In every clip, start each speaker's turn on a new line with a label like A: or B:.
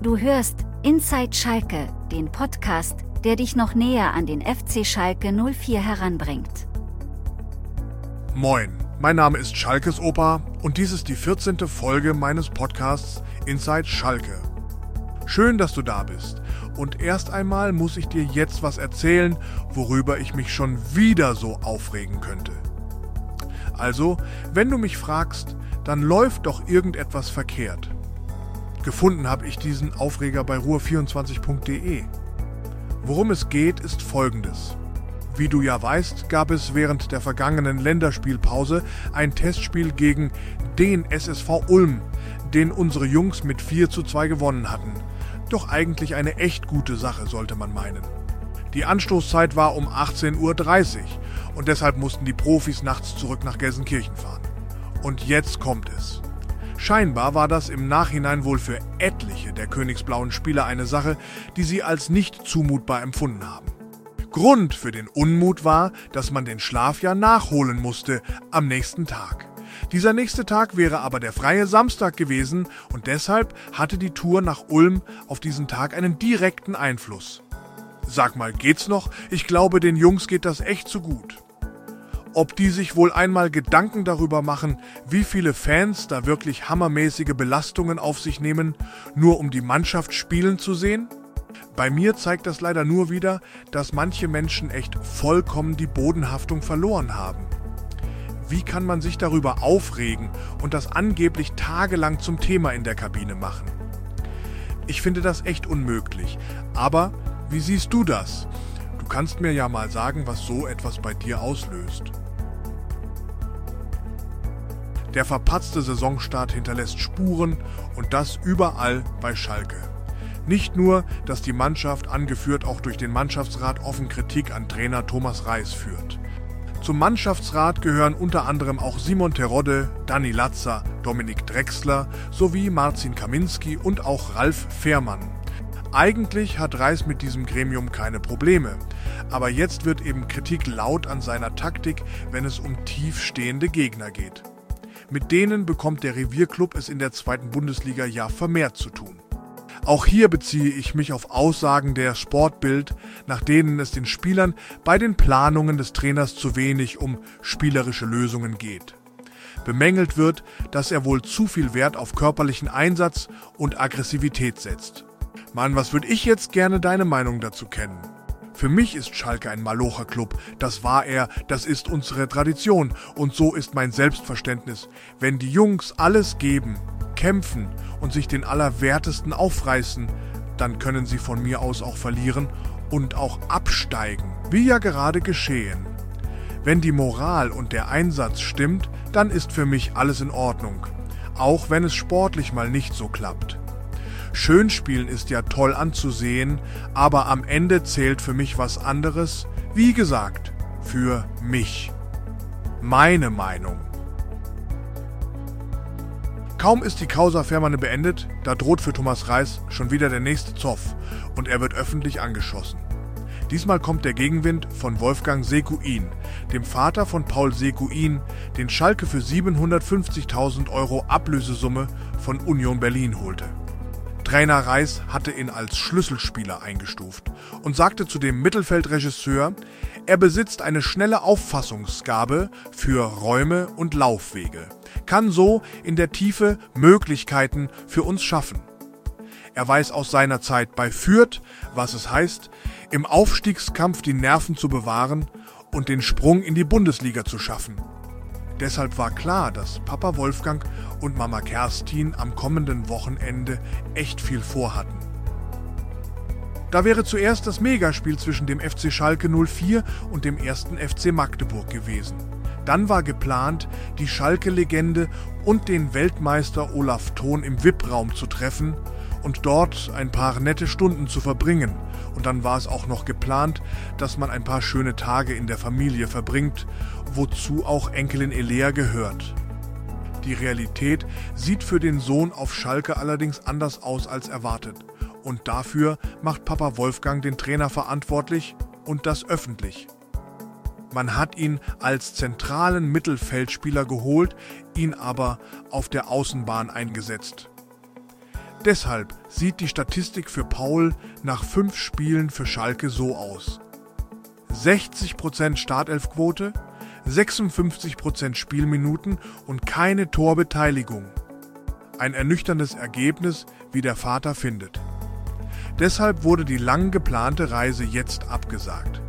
A: Du hörst Inside Schalke, den Podcast, der dich noch näher an den FC Schalke 04 heranbringt.
B: Moin, mein Name ist Schalkes Opa und dies ist die 14. Folge meines Podcasts Inside Schalke. Schön, dass du da bist. Und erst einmal muss ich dir jetzt was erzählen, worüber ich mich schon wieder so aufregen könnte. Also, wenn du mich fragst, dann läuft doch irgendetwas verkehrt. Gefunden habe ich diesen Aufreger bei ruhr24.de. Worum es geht, ist folgendes. Wie du ja weißt, gab es während der vergangenen Länderspielpause ein Testspiel gegen den SSV Ulm, den unsere Jungs mit 4 zu 2 gewonnen hatten. Doch eigentlich eine echt gute Sache, sollte man meinen. Die Anstoßzeit war um 18.30 Uhr und deshalb mussten die Profis nachts zurück nach Gelsenkirchen fahren. Und jetzt kommt es. Scheinbar war das im Nachhinein wohl für etliche der königsblauen Spieler eine Sache, die sie als nicht zumutbar empfunden haben. Grund für den Unmut war, dass man den Schlaf ja nachholen musste am nächsten Tag. Dieser nächste Tag wäre aber der freie Samstag gewesen und deshalb hatte die Tour nach Ulm auf diesen Tag einen direkten Einfluss. Sag mal, geht's noch? Ich glaube, den Jungs geht das echt zu gut ob die sich wohl einmal Gedanken darüber machen, wie viele Fans da wirklich hammermäßige Belastungen auf sich nehmen, nur um die Mannschaft spielen zu sehen? Bei mir zeigt das leider nur wieder, dass manche Menschen echt vollkommen die Bodenhaftung verloren haben. Wie kann man sich darüber aufregen und das angeblich tagelang zum Thema in der Kabine machen? Ich finde das echt unmöglich. Aber wie siehst du das? Du kannst mir ja mal sagen, was so etwas bei dir auslöst. Der verpatzte Saisonstart hinterlässt Spuren und das überall bei Schalke. Nicht nur, dass die Mannschaft, angeführt auch durch den Mannschaftsrat, offen Kritik an Trainer Thomas Reis führt. Zum Mannschaftsrat gehören unter anderem auch Simon Terodde, Dani Latzer, Dominik Drexler sowie Marcin Kaminski und auch Ralf Fehrmann. Eigentlich hat Reis mit diesem Gremium keine Probleme, aber jetzt wird eben Kritik laut an seiner Taktik, wenn es um tiefstehende Gegner geht. Mit denen bekommt der Revierclub es in der zweiten Bundesliga ja vermehrt zu tun. Auch hier beziehe ich mich auf Aussagen der Sportbild, nach denen es den Spielern bei den Planungen des Trainers zu wenig um spielerische Lösungen geht. Bemängelt wird, dass er wohl zu viel Wert auf körperlichen Einsatz und Aggressivität setzt. Mann, was würde ich jetzt gerne deine Meinung dazu kennen? Für mich ist Schalke ein Malocher-Club. Das war er, das ist unsere Tradition. Und so ist mein Selbstverständnis. Wenn die Jungs alles geben, kämpfen und sich den Allerwertesten aufreißen, dann können sie von mir aus auch verlieren und auch absteigen, wie ja gerade geschehen. Wenn die Moral und der Einsatz stimmt, dann ist für mich alles in Ordnung, auch wenn es sportlich mal nicht so klappt. Schönspielen ist ja toll anzusehen, aber am Ende zählt für mich was anderes. Wie gesagt, für mich. Meine Meinung. Kaum ist die Causa Fährmanne beendet, da droht für Thomas Reis schon wieder der nächste Zoff und er wird öffentlich angeschossen. Diesmal kommt der Gegenwind von Wolfgang Sekuin, dem Vater von Paul Sekuin, den Schalke für 750.000 Euro Ablösesumme von Union Berlin holte. Trainer Reis hatte ihn als Schlüsselspieler eingestuft und sagte zu dem Mittelfeldregisseur, er besitzt eine schnelle Auffassungsgabe für Räume und Laufwege, kann so in der Tiefe Möglichkeiten für uns schaffen. Er weiß aus seiner Zeit bei Fürth, was es heißt, im Aufstiegskampf die Nerven zu bewahren und den Sprung in die Bundesliga zu schaffen. Deshalb war klar, dass Papa Wolfgang und Mama Kerstin am kommenden Wochenende echt viel vorhatten. Da wäre zuerst das Megaspiel zwischen dem FC Schalke 04 und dem ersten FC Magdeburg gewesen. Dann war geplant, die Schalke-Legende und den Weltmeister Olaf Thon im VIP-Raum zu treffen und dort ein paar nette Stunden zu verbringen. Und dann war es auch noch geplant, dass man ein paar schöne Tage in der Familie verbringt wozu auch Enkelin Elea gehört. Die Realität sieht für den Sohn auf Schalke allerdings anders aus als erwartet. Und dafür macht Papa Wolfgang den Trainer verantwortlich und das öffentlich. Man hat ihn als zentralen Mittelfeldspieler geholt, ihn aber auf der Außenbahn eingesetzt. Deshalb sieht die Statistik für Paul nach fünf Spielen für Schalke so aus. 60% Startelfquote, 56% Spielminuten und keine Torbeteiligung. Ein ernüchterndes Ergebnis, wie der Vater findet. Deshalb wurde die lang geplante Reise jetzt abgesagt.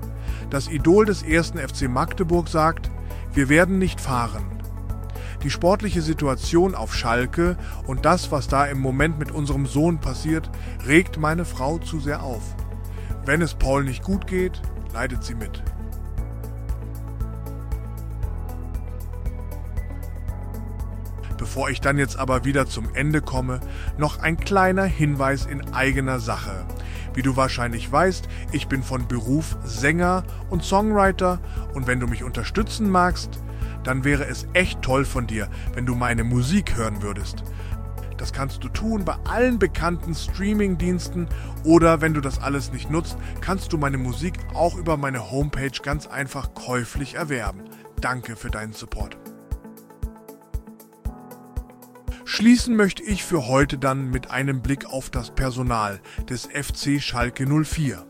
B: Das Idol des ersten FC Magdeburg sagt, wir werden nicht fahren. Die sportliche Situation auf Schalke und das, was da im Moment mit unserem Sohn passiert, regt meine Frau zu sehr auf. Wenn es Paul nicht gut geht, leidet sie mit. Bevor ich dann jetzt aber wieder zum Ende komme, noch ein kleiner Hinweis in eigener Sache. Wie du wahrscheinlich weißt, ich bin von Beruf Sänger und Songwriter und wenn du mich unterstützen magst, dann wäre es echt toll von dir, wenn du meine Musik hören würdest. Das kannst du tun bei allen bekannten Streaming-Diensten oder wenn du das alles nicht nutzt, kannst du meine Musik auch über meine Homepage ganz einfach käuflich erwerben. Danke für deinen Support. Schließen möchte ich für heute dann mit einem Blick auf das Personal des FC Schalke 04.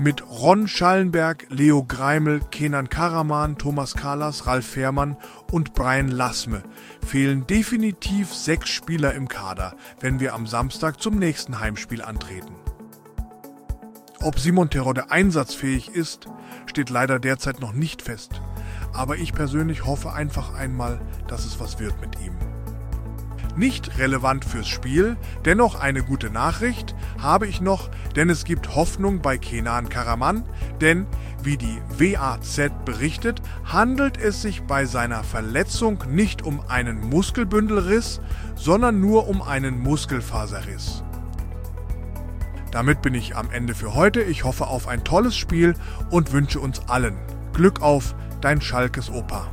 B: Mit Ron Schallenberg, Leo Greimel, Kenan Karaman, Thomas Kalas, Ralf Fährmann und Brian Lassme fehlen definitiv sechs Spieler im Kader, wenn wir am Samstag zum nächsten Heimspiel antreten. Ob Simon Terodde einsatzfähig ist, steht leider derzeit noch nicht fest. Aber ich persönlich hoffe einfach einmal, dass es was wird mit ihm. Nicht relevant fürs Spiel, dennoch eine gute Nachricht habe ich noch, denn es gibt Hoffnung bei Kenan Karaman, denn wie die WAZ berichtet, handelt es sich bei seiner Verletzung nicht um einen Muskelbündelriss, sondern nur um einen Muskelfaserriss. Damit bin ich am Ende für heute. Ich hoffe auf ein tolles Spiel und wünsche uns allen Glück auf, dein Schalkes Opa.